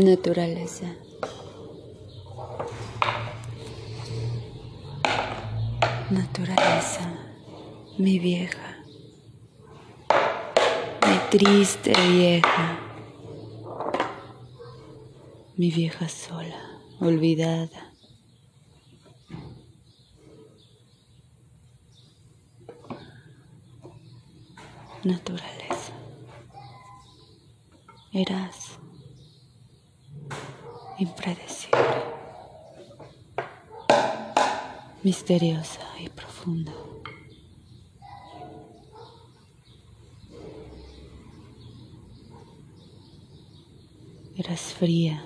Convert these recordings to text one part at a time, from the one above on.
Naturaleza. Naturaleza, mi vieja, mi triste vieja, mi vieja sola, olvidada. Naturaleza, eras impredecible, misteriosa y profunda. Eras fría.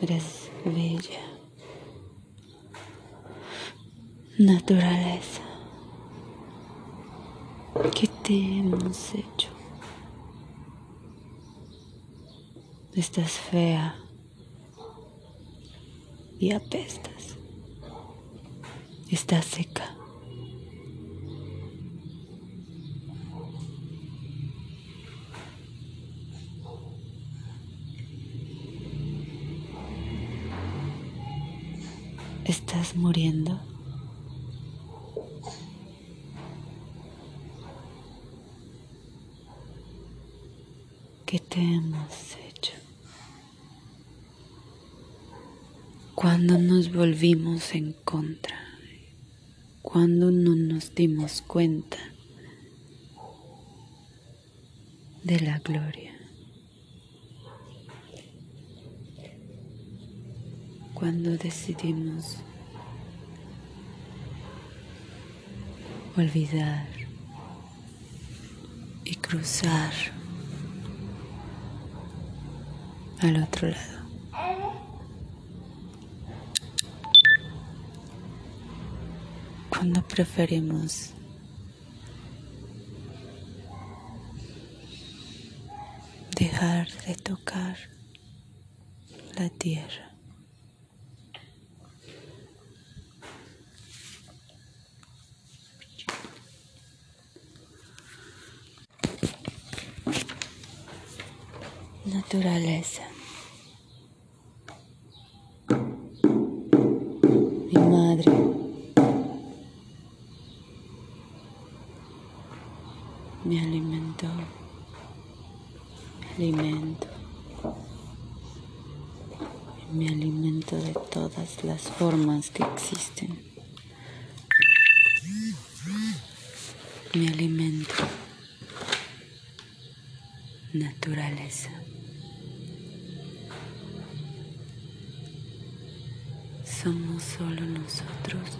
Eres bella. Naturaleza. ¿Qué te hemos hecho? Estás fea y apestas. Estás seca. Estás muriendo. ¿Qué te hemos hecho? Cuando nos volvimos en contra, cuando no nos dimos cuenta de la gloria, cuando decidimos olvidar y cruzar al otro lado. Cuando preferimos dejar de tocar la tierra. Naturaleza. Me alimentó. Me alimento. Me alimento de todas las formas que existen. Me alimento. Naturaleza. somos solo nosotros.